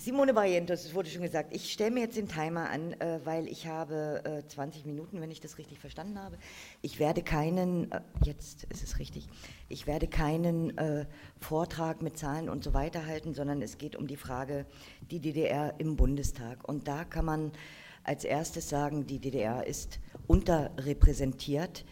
Simone Barrientos, es wurde schon gesagt, ich stelle mir jetzt den Timer an, äh, weil ich habe äh, 20 Minuten, wenn ich das richtig verstanden habe. Ich werde keinen, äh, jetzt ist es richtig, ich werde keinen äh, Vortrag mit Zahlen und so weiter halten, sondern es geht um die Frage, die DDR im Bundestag. Und da kann man als erstes sagen, die DDR ist unterrepräsentiert.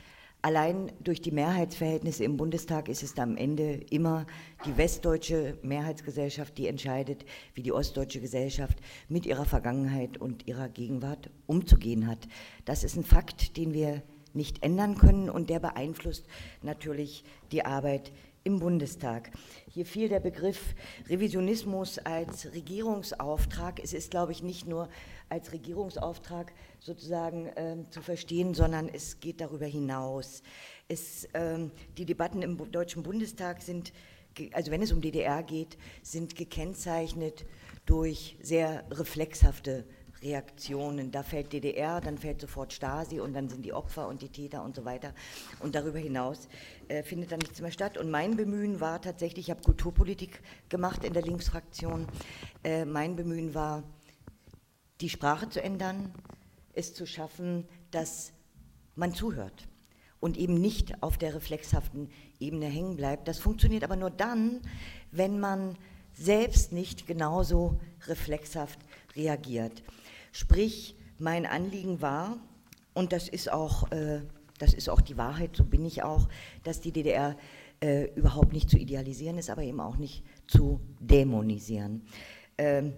Allein durch die Mehrheitsverhältnisse im Bundestag ist es am Ende immer die westdeutsche Mehrheitsgesellschaft, die entscheidet, wie die ostdeutsche Gesellschaft mit ihrer Vergangenheit und ihrer Gegenwart umzugehen hat. Das ist ein Fakt, den wir nicht ändern können und der beeinflusst natürlich die Arbeit im Bundestag. Hier fiel der Begriff Revisionismus als Regierungsauftrag. Es ist, glaube ich, nicht nur als Regierungsauftrag sozusagen äh, zu verstehen, sondern es geht darüber hinaus. Es, äh, die Debatten im Deutschen Bundestag sind, also wenn es um DDR geht, sind gekennzeichnet durch sehr reflexhafte Reaktionen. Da fällt DDR, dann fällt sofort Stasi und dann sind die Opfer und die Täter und so weiter. Und darüber hinaus äh, findet dann nichts mehr statt. Und mein Bemühen war tatsächlich, ich habe Kulturpolitik gemacht in der Linksfraktion, äh, mein Bemühen war, die Sprache zu ändern, es zu schaffen, dass man zuhört und eben nicht auf der reflexhaften Ebene hängen bleibt. Das funktioniert aber nur dann, wenn man selbst nicht genauso reflexhaft reagiert. Sprich, mein Anliegen war, und das ist auch, äh, das ist auch die Wahrheit, so bin ich auch, dass die DDR äh, überhaupt nicht zu idealisieren ist, aber eben auch nicht zu dämonisieren. Ähm,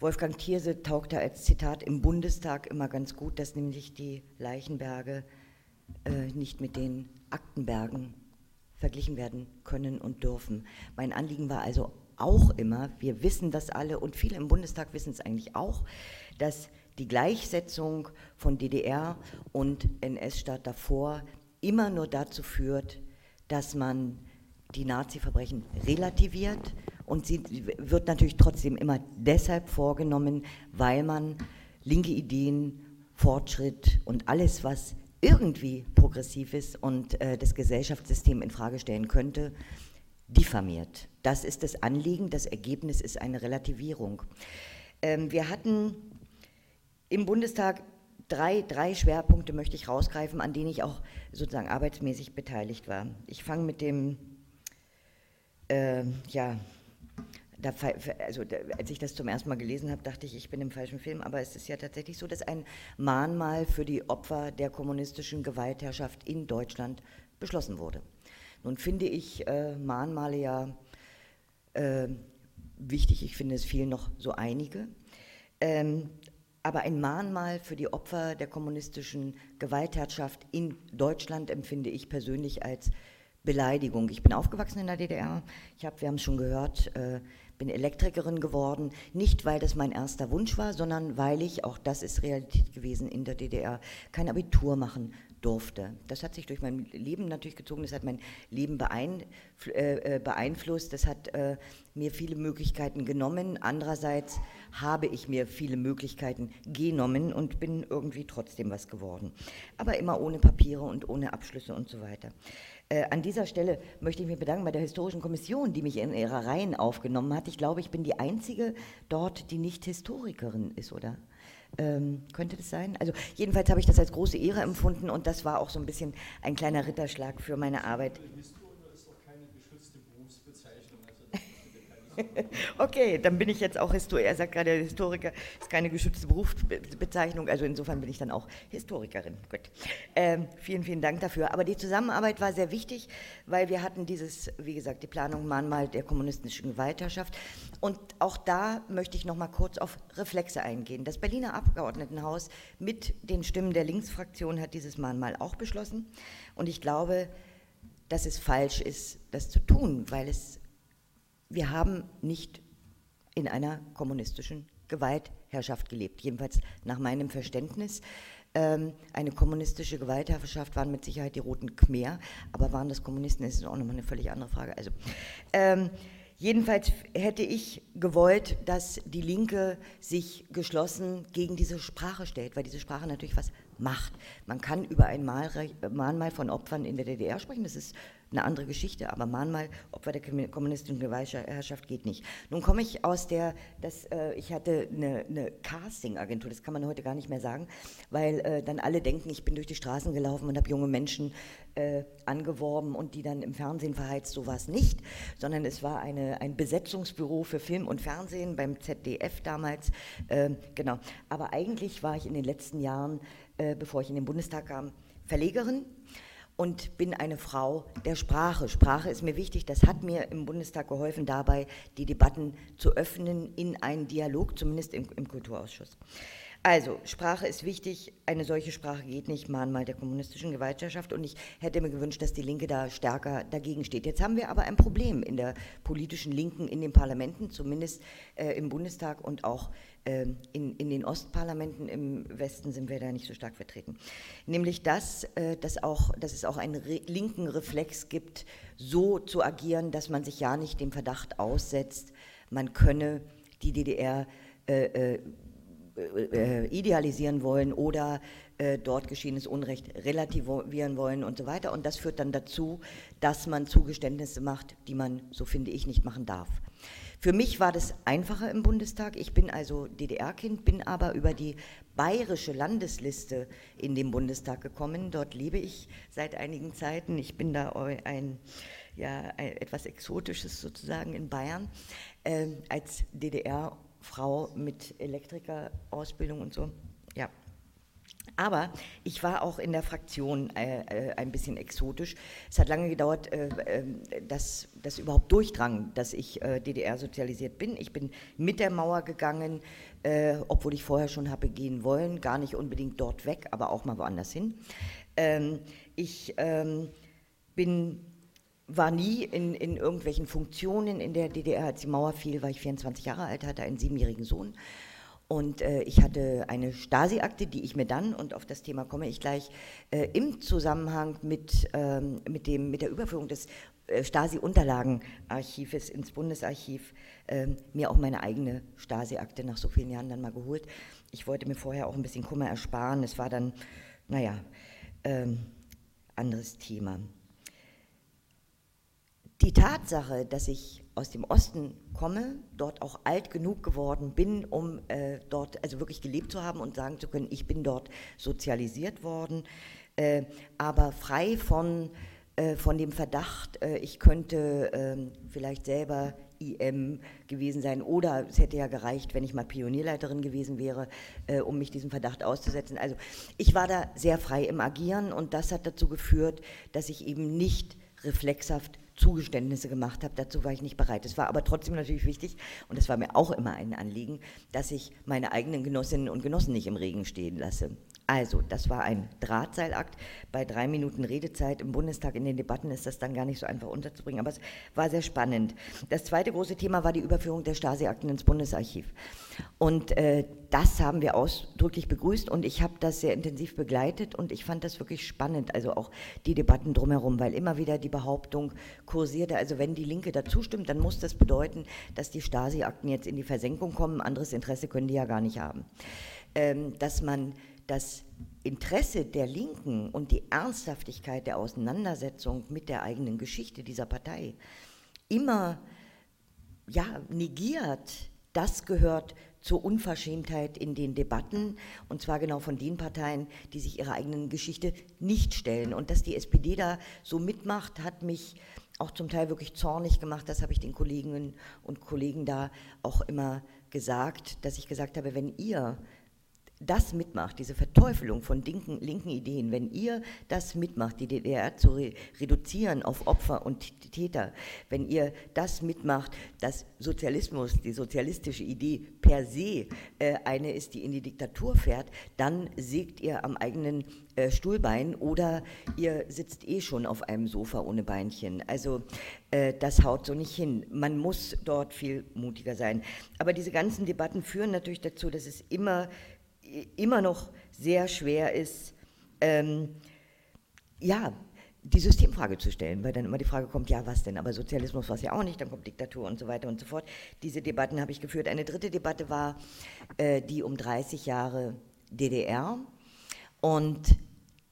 Wolfgang Thierse taugte als Zitat im Bundestag immer ganz gut, dass nämlich die Leichenberge äh, nicht mit den Aktenbergen verglichen werden können und dürfen. Mein Anliegen war also auch immer, wir wissen das alle und viele im Bundestag wissen es eigentlich auch, dass die Gleichsetzung von DDR und NS-Staat davor immer nur dazu führt, dass man die Nazi-Verbrechen relativiert und sie wird natürlich trotzdem immer deshalb vorgenommen, weil man linke Ideen, Fortschritt und alles, was irgendwie progressiv ist und äh, das Gesellschaftssystem in Frage stellen könnte, diffamiert. Das ist das Anliegen, das Ergebnis ist eine Relativierung. Ähm, wir hatten im Bundestag drei, drei Schwerpunkte, möchte ich rausgreifen, an denen ich auch sozusagen arbeitsmäßig beteiligt war. Ich fange mit dem äh, ja, da, also, als ich das zum ersten Mal gelesen habe, dachte ich, ich bin im falschen Film, aber es ist ja tatsächlich so, dass ein Mahnmal für die Opfer der kommunistischen Gewaltherrschaft in Deutschland beschlossen wurde. Nun finde ich äh, Mahnmale ja äh, wichtig, ich finde es fehlen noch so einige. Ähm, aber ein Mahnmal für die Opfer der kommunistischen Gewaltherrschaft in Deutschland empfinde ich persönlich als Beleidigung. Ich bin aufgewachsen in der DDR. Ich habe, wir haben es schon gehört, äh, bin Elektrikerin geworden, nicht weil das mein erster Wunsch war, sondern weil ich, auch das ist Realität gewesen in der DDR, kein Abitur machen durfte. Das hat sich durch mein Leben natürlich gezogen, das hat mein Leben äh, beeinflusst, das hat äh, mir viele Möglichkeiten genommen. Andererseits habe ich mir viele Möglichkeiten genommen und bin irgendwie trotzdem was geworden. Aber immer ohne Papiere und ohne Abschlüsse und so weiter. Äh, an dieser Stelle möchte ich mich bedanken bei der Historischen Kommission, die mich in ihrer Reihen aufgenommen hat. Ich glaube, ich bin die Einzige dort, die nicht Historikerin ist, oder? Ähm, könnte das sein? Also jedenfalls habe ich das als große Ehre empfunden und das war auch so ein bisschen ein kleiner Ritterschlag für meine Arbeit. Okay, dann bin ich jetzt auch Historiker. Er sagt gerade, Historiker ist keine geschützte Berufsbezeichnung, also insofern bin ich dann auch Historikerin. Gut. Ähm, vielen, vielen Dank dafür. Aber die Zusammenarbeit war sehr wichtig, weil wir hatten dieses, wie gesagt, die Planung Mahnmal der kommunistischen Gewaltherrschaft. Und auch da möchte ich noch mal kurz auf Reflexe eingehen. Das Berliner Abgeordnetenhaus mit den Stimmen der Linksfraktion hat dieses Mahnmal auch beschlossen. Und ich glaube, dass es falsch ist, das zu tun, weil es wir haben nicht in einer kommunistischen Gewaltherrschaft gelebt, jedenfalls nach meinem Verständnis. Ähm, eine kommunistische Gewaltherrschaft waren mit Sicherheit die Roten Khmer, aber waren das Kommunisten, das ist auch nochmal eine völlig andere Frage. Also, ähm, jedenfalls hätte ich gewollt, dass die Linke sich geschlossen gegen diese Sprache stellt, weil diese Sprache natürlich was macht. Man kann über ein Mahnmal von Opfern in der DDR sprechen, das ist eine andere Geschichte, aber Mahnmal Opfer der kommunistischen Gewaltherrschaft geht nicht. Nun komme ich aus der, das, äh, ich hatte eine, eine Casting-Agentur, das kann man heute gar nicht mehr sagen, weil äh, dann alle denken, ich bin durch die Straßen gelaufen und habe junge Menschen äh, angeworben und die dann im Fernsehen verheizt, so war es nicht, sondern es war eine, ein Besetzungsbüro für Film und Fernsehen beim ZDF damals, äh, genau. Aber eigentlich war ich in den letzten Jahren, äh, bevor ich in den Bundestag kam, Verlegerin und bin eine Frau der Sprache. Sprache ist mir wichtig, das hat mir im Bundestag geholfen, dabei die Debatten zu öffnen in einen Dialog, zumindest im, im Kulturausschuss. Also, Sprache ist wichtig, eine solche Sprache geht nicht, Mahnmal der kommunistischen Gewaltherrschaft und ich hätte mir gewünscht, dass die Linke da stärker dagegen steht. Jetzt haben wir aber ein Problem in der politischen Linken in den Parlamenten, zumindest äh, im Bundestag und auch äh, in, in den Ostparlamenten, im Westen sind wir da nicht so stark vertreten. Nämlich das, äh, dass, auch, dass es auch einen re linken Reflex gibt, so zu agieren, dass man sich ja nicht dem Verdacht aussetzt, man könne die DDR äh, äh äh, idealisieren wollen oder äh, dort geschehenes Unrecht relativieren wollen und so weiter. Und das führt dann dazu, dass man Zugeständnisse macht, die man, so finde ich, nicht machen darf. Für mich war das einfacher im Bundestag. Ich bin also DDR-Kind, bin aber über die bayerische Landesliste in den Bundestag gekommen. Dort lebe ich seit einigen Zeiten. Ich bin da ein, ja, ein, etwas Exotisches sozusagen in Bayern äh, als DDR- Frau mit Elektrikerausbildung und so. Ja. Aber ich war auch in der Fraktion äh, äh, ein bisschen exotisch. Es hat lange gedauert, äh, ähm, dass das überhaupt durchdrang, dass ich äh, DDR sozialisiert bin. Ich bin mit der Mauer gegangen, äh, obwohl ich vorher schon habe gehen wollen, gar nicht unbedingt dort weg, aber auch mal woanders hin. Ähm, ich ähm, bin war nie in, in irgendwelchen Funktionen in der DDR. Als die Mauer fiel, war ich 24 Jahre alt, hatte einen siebenjährigen Sohn. Und äh, ich hatte eine Stasi-Akte, die ich mir dann, und auf das Thema komme ich gleich, äh, im Zusammenhang mit, ähm, mit, dem, mit der Überführung des äh, Stasi-Unterlagenarchives ins Bundesarchiv äh, mir auch meine eigene Stasi-Akte nach so vielen Jahren dann mal geholt. Ich wollte mir vorher auch ein bisschen Kummer ersparen. Es war dann, naja, ähm, anderes Thema. Die Tatsache, dass ich aus dem Osten komme, dort auch alt genug geworden bin, um äh, dort also wirklich gelebt zu haben und sagen zu können, ich bin dort sozialisiert worden, äh, aber frei von, äh, von dem Verdacht, äh, ich könnte ähm, vielleicht selber IM gewesen sein oder es hätte ja gereicht, wenn ich mal Pionierleiterin gewesen wäre, äh, um mich diesem Verdacht auszusetzen. Also ich war da sehr frei im Agieren und das hat dazu geführt, dass ich eben nicht reflexhaft Zugeständnisse gemacht habe. Dazu war ich nicht bereit. Es war aber trotzdem natürlich wichtig, und das war mir auch immer ein Anliegen, dass ich meine eigenen Genossinnen und Genossen nicht im Regen stehen lasse. Also, das war ein Drahtseilakt. Bei drei Minuten Redezeit im Bundestag in den Debatten ist das dann gar nicht so einfach unterzubringen, aber es war sehr spannend. Das zweite große Thema war die Überführung der Stasi-Akten ins Bundesarchiv. Und äh, das haben wir ausdrücklich begrüßt und ich habe das sehr intensiv begleitet und ich fand das wirklich spannend, also auch die Debatten drumherum, weil immer wieder die Behauptung kursierte, also wenn die Linke dazu stimmt, dann muss das bedeuten, dass die Stasi-Akten jetzt in die Versenkung kommen, anderes Interesse können die ja gar nicht haben. Ähm, dass man das Interesse der Linken und die Ernsthaftigkeit der Auseinandersetzung mit der eigenen Geschichte dieser Partei immer ja, negiert, das gehört zur Unverschämtheit in den Debatten, und zwar genau von den Parteien, die sich ihrer eigenen Geschichte nicht stellen. Und dass die SPD da so mitmacht, hat mich auch zum Teil wirklich zornig gemacht. Das habe ich den Kolleginnen und Kollegen da auch immer gesagt, dass ich gesagt habe, wenn ihr das mitmacht, diese Verteufelung von linken, linken, Ideen, wenn ihr das mitmacht, die DDR zu re reduzieren auf Opfer und Täter, wenn ihr das mitmacht, dass Sozialismus, die sozialistische Idee per se äh, eine ist, die in die Diktatur fährt, dann sägt ihr am eigenen äh, Stuhlbein oder ihr sitzt eh schon auf einem Sofa ohne Beinchen. Also äh, das haut so nicht hin. Man muss dort viel mutiger sein. Aber diese ganzen Debatten führen natürlich dazu, dass es immer immer noch sehr schwer ist, ähm, ja, die Systemfrage zu stellen, weil dann immer die Frage kommt, ja, was denn? Aber Sozialismus war es ja auch nicht, dann kommt Diktatur und so weiter und so fort. Diese Debatten habe ich geführt. Eine dritte Debatte war äh, die um 30 Jahre DDR. Und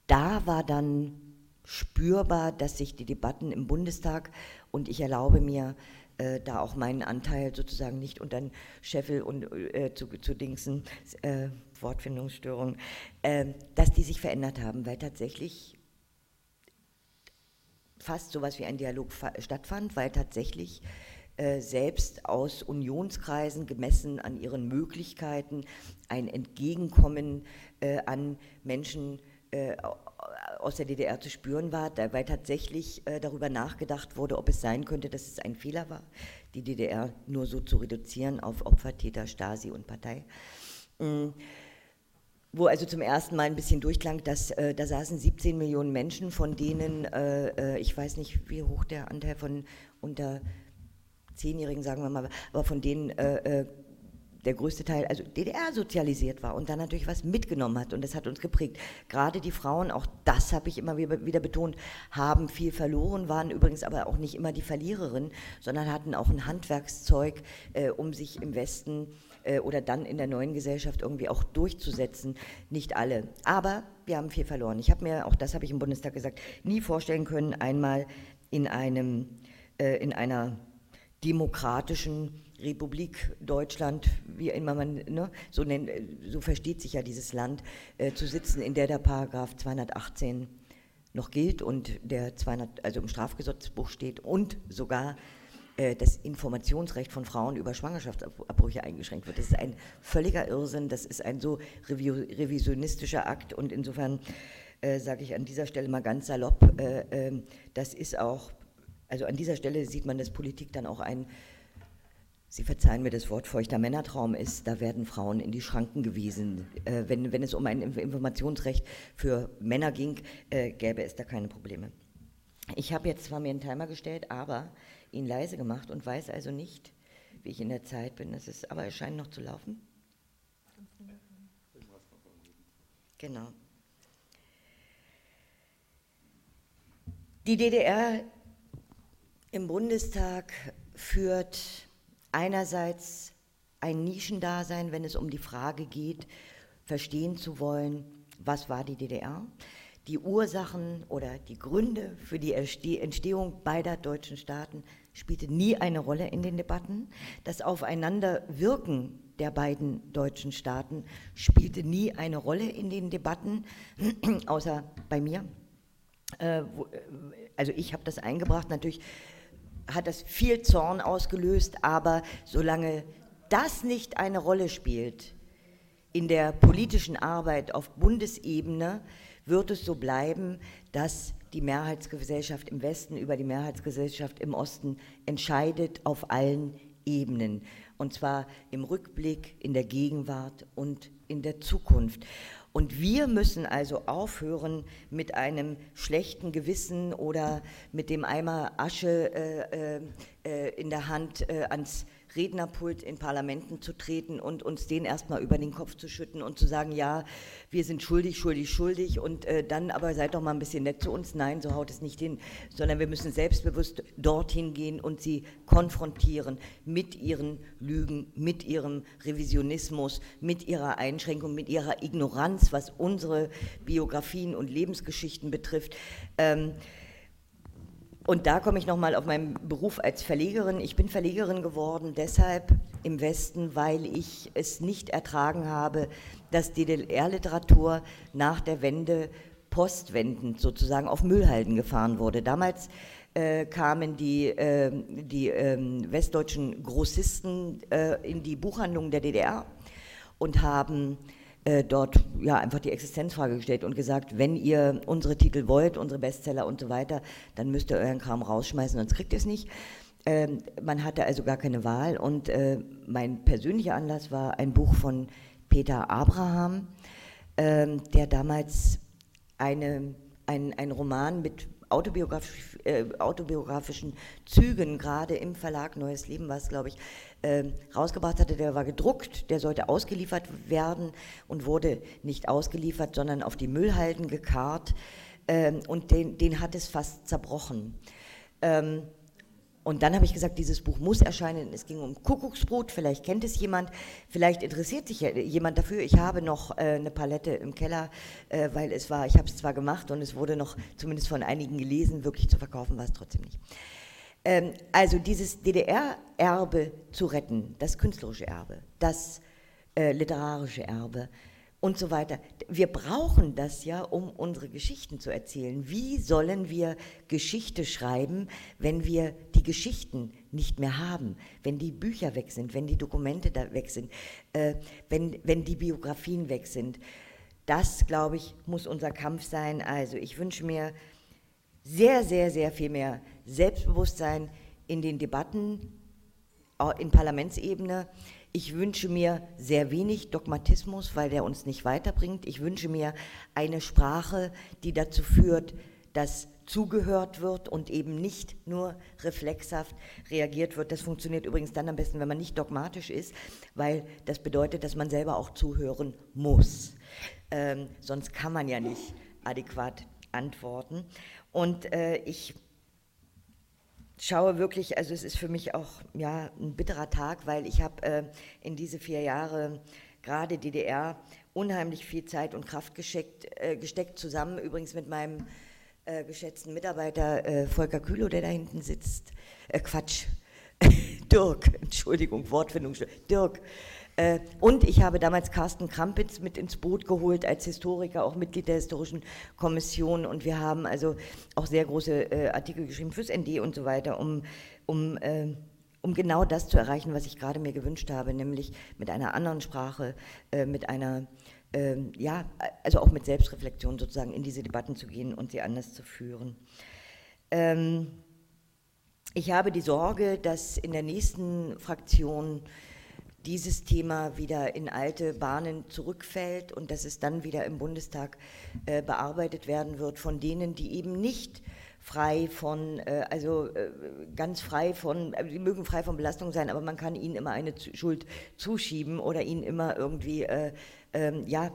da war dann spürbar, dass sich die Debatten im Bundestag und ich erlaube mir äh, da auch meinen Anteil sozusagen nicht unter den Scheffel und äh, zu, zu Dingsen, äh, Wortfindungsstörung, äh, dass die sich verändert haben, weil tatsächlich fast sowas wie ein Dialog stattfand, weil tatsächlich äh, selbst aus Unionskreisen gemessen an ihren Möglichkeiten ein Entgegenkommen äh, an Menschen äh, aus der DDR zu spüren war, weil tatsächlich äh, darüber nachgedacht wurde, ob es sein könnte, dass es ein Fehler war, die DDR nur so zu reduzieren auf Opfer, Täter, Stasi und Partei. Mhm wo also zum ersten Mal ein bisschen durchklang, dass äh, da saßen 17 Millionen Menschen, von denen, äh, äh, ich weiß nicht, wie hoch der Anteil von unter Zehnjährigen, sagen wir mal, aber von denen äh, äh der größte Teil, also DDR sozialisiert war und dann natürlich was mitgenommen hat und das hat uns geprägt. Gerade die Frauen, auch das habe ich immer wieder betont, haben viel verloren, waren übrigens aber auch nicht immer die Verliererinnen, sondern hatten auch ein Handwerkszeug, äh, um sich im Westen äh, oder dann in der neuen Gesellschaft irgendwie auch durchzusetzen. Nicht alle, aber wir haben viel verloren. Ich habe mir, auch das habe ich im Bundestag gesagt, nie vorstellen können, einmal in einem, äh, in einer demokratischen Republik Deutschland, wie immer man, ne, so, nennt, so versteht sich ja dieses Land, äh, zu sitzen, in der der Paragraph 218 noch gilt und der 200, also im Strafgesetzbuch steht und sogar äh, das Informationsrecht von Frauen über Schwangerschaftsabbrüche eingeschränkt wird. Das ist ein völliger Irrsinn, das ist ein so revisionistischer Akt und insofern äh, sage ich an dieser Stelle mal ganz salopp, äh, ähm, das ist auch, also an dieser Stelle sieht man, dass Politik dann auch ein Sie verzeihen mir das Wort feuchter Männertraum ist, da werden Frauen in die Schranken gewiesen. Äh, wenn, wenn es um ein Informationsrecht für Männer ging, äh, gäbe es da keine Probleme. Ich habe jetzt zwar mir einen Timer gestellt, aber ihn leise gemacht und weiß also nicht, wie ich in der Zeit bin. Das ist, aber es scheint noch zu laufen. Genau. Die DDR im Bundestag führt einerseits ein Nischendasein, wenn es um die Frage geht, verstehen zu wollen, was war die DDR, die Ursachen oder die Gründe für die Entstehung beider deutschen Staaten spielte nie eine Rolle in den Debatten. Das Aufeinanderwirken der beiden deutschen Staaten spielte nie eine Rolle in den Debatten, außer bei mir. Äh, also ich habe das eingebracht, natürlich hat das viel Zorn ausgelöst, aber solange das nicht eine Rolle spielt in der politischen Arbeit auf Bundesebene, wird es so bleiben, dass die Mehrheitsgesellschaft im Westen über die Mehrheitsgesellschaft im Osten entscheidet auf allen Ebenen. Und zwar im Rückblick, in der Gegenwart und in der Zukunft. Und wir müssen also aufhören, mit einem schlechten Gewissen oder mit dem Eimer Asche äh, äh, äh in der Hand äh, ans Rednerpult in Parlamenten zu treten und uns den erstmal über den Kopf zu schütten und zu sagen, ja, wir sind schuldig, schuldig, schuldig und äh, dann aber seid doch mal ein bisschen nett zu uns. Nein, so haut es nicht hin, sondern wir müssen selbstbewusst dorthin gehen und sie konfrontieren mit ihren Lügen, mit ihrem Revisionismus, mit ihrer Einschränkung, mit ihrer Ignoranz, was unsere Biografien und Lebensgeschichten betrifft. Ähm, und da komme ich nochmal auf meinen Beruf als Verlegerin. Ich bin Verlegerin geworden deshalb im Westen, weil ich es nicht ertragen habe, dass DDR-Literatur nach der Wende postwendend sozusagen auf Müllhalden gefahren wurde. Damals äh, kamen die, äh, die äh, westdeutschen Grossisten äh, in die Buchhandlungen der DDR und haben äh, dort ja einfach die Existenzfrage gestellt und gesagt, wenn ihr unsere Titel wollt, unsere Bestseller und so weiter, dann müsst ihr euren Kram rausschmeißen, sonst kriegt ihr es nicht. Ähm, man hatte also gar keine Wahl und äh, mein persönlicher Anlass war ein Buch von Peter Abraham, ähm, der damals eine, ein, ein Roman mit autobiografisch, äh, autobiografischen Zügen, gerade im Verlag Neues Leben war es, glaube ich, äh, rausgebracht hatte, der war gedruckt, der sollte ausgeliefert werden und wurde nicht ausgeliefert, sondern auf die Müllhalden gekarrt äh, und den, den hat es fast zerbrochen. Ähm, und dann habe ich gesagt, dieses Buch muss erscheinen. Es ging um Kuckucksbrot, vielleicht kennt es jemand, vielleicht interessiert sich jemand dafür. Ich habe noch äh, eine Palette im Keller, äh, weil es war, ich habe es zwar gemacht und es wurde noch zumindest von einigen gelesen, wirklich zu verkaufen war es trotzdem nicht. Ähm, also dieses DDR-Erbe zu retten, das künstlerische Erbe, das äh, literarische Erbe, und so weiter. Wir brauchen das ja, um unsere Geschichten zu erzählen. Wie sollen wir Geschichte schreiben, wenn wir die Geschichten nicht mehr haben, wenn die Bücher weg sind, wenn die Dokumente da weg sind, äh, wenn, wenn die Biografien weg sind? Das, glaube ich, muss unser Kampf sein. Also ich wünsche mir sehr, sehr, sehr viel mehr Selbstbewusstsein in den Debatten in Parlamentsebene ich wünsche mir sehr wenig Dogmatismus, weil der uns nicht weiterbringt. Ich wünsche mir eine Sprache, die dazu führt, dass zugehört wird und eben nicht nur reflexhaft reagiert wird. Das funktioniert übrigens dann am besten, wenn man nicht dogmatisch ist, weil das bedeutet, dass man selber auch zuhören muss. Ähm, sonst kann man ja nicht adäquat antworten. Und äh, ich schaue wirklich, also es ist für mich auch ja, ein bitterer Tag, weil ich habe äh, in diese vier Jahre gerade DDR unheimlich viel Zeit und Kraft gesteckt, äh, gesteckt zusammen. Übrigens mit meinem äh, geschätzten Mitarbeiter äh, Volker Kühlow, der da hinten sitzt. Äh, Quatsch, Dirk, Entschuldigung, Wortfindung, Dirk, und ich habe damals Carsten Krampitz mit ins Boot geholt als Historiker, auch Mitglied der Historischen Kommission. Und wir haben also auch sehr große äh, Artikel geschrieben fürs ND und so weiter, um, um, äh, um genau das zu erreichen, was ich gerade mir gewünscht habe, nämlich mit einer anderen Sprache, mit einer ja, also auch mit Selbstreflexion sozusagen in diese Debatten zu gehen und sie anders zu führen. Ähm, ich habe die Sorge, dass in der nächsten Fraktion dieses Thema wieder in alte Bahnen zurückfällt und dass es dann wieder im Bundestag äh, bearbeitet werden wird von denen, die eben nicht frei von, äh, also äh, ganz frei von, äh, die mögen frei von Belastung sein, aber man kann ihnen immer eine zu Schuld zuschieben oder ihnen immer irgendwie, äh, ähm, ja,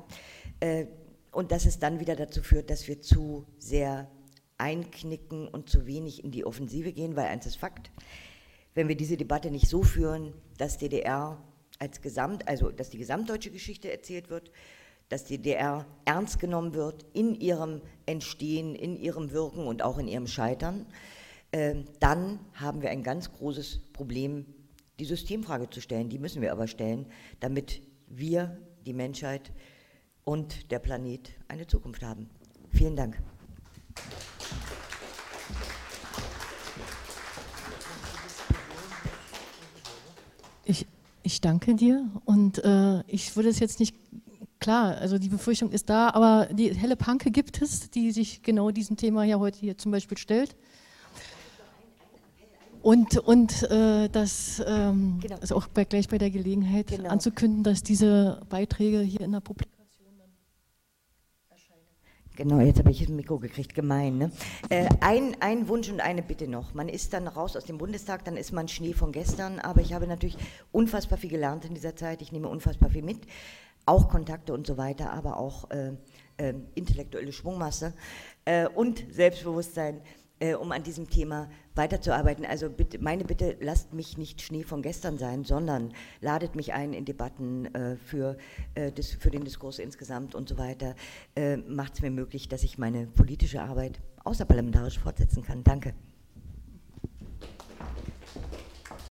äh, und dass es dann wieder dazu führt, dass wir zu sehr einknicken und zu wenig in die Offensive gehen, weil eins ist Fakt, wenn wir diese Debatte nicht so führen, dass DDR als Gesamt, also dass die gesamtdeutsche Geschichte erzählt wird, dass die DDR ernst genommen wird in ihrem Entstehen, in ihrem Wirken und auch in ihrem Scheitern, äh, dann haben wir ein ganz großes Problem, die Systemfrage zu stellen. Die müssen wir aber stellen, damit wir, die Menschheit und der Planet eine Zukunft haben. Vielen Dank. Ich, danke dir und äh, ich würde es jetzt nicht, klar, also die Befürchtung ist da, aber die helle Panke gibt es, die sich genau diesem Thema ja heute hier zum Beispiel stellt. Und, und äh, das ähm, genau. ist auch bei, gleich bei der Gelegenheit genau. anzukündigen, dass diese Beiträge hier in der Publikation Genau, jetzt habe ich ein Mikro gekriegt, gemein. Ne? Äh, ein, ein Wunsch und eine Bitte noch. Man ist dann raus aus dem Bundestag, dann ist man Schnee von gestern, aber ich habe natürlich unfassbar viel gelernt in dieser Zeit. Ich nehme unfassbar viel mit, auch Kontakte und so weiter, aber auch äh, äh, intellektuelle Schwungmasse äh, und Selbstbewusstsein äh, um an diesem Thema weiterzuarbeiten. Also bitte, meine Bitte, lasst mich nicht Schnee von gestern sein, sondern ladet mich ein in Debatten äh, für, äh, das, für den Diskurs insgesamt und so weiter. Äh, Macht es mir möglich, dass ich meine politische Arbeit außerparlamentarisch fortsetzen kann. Danke.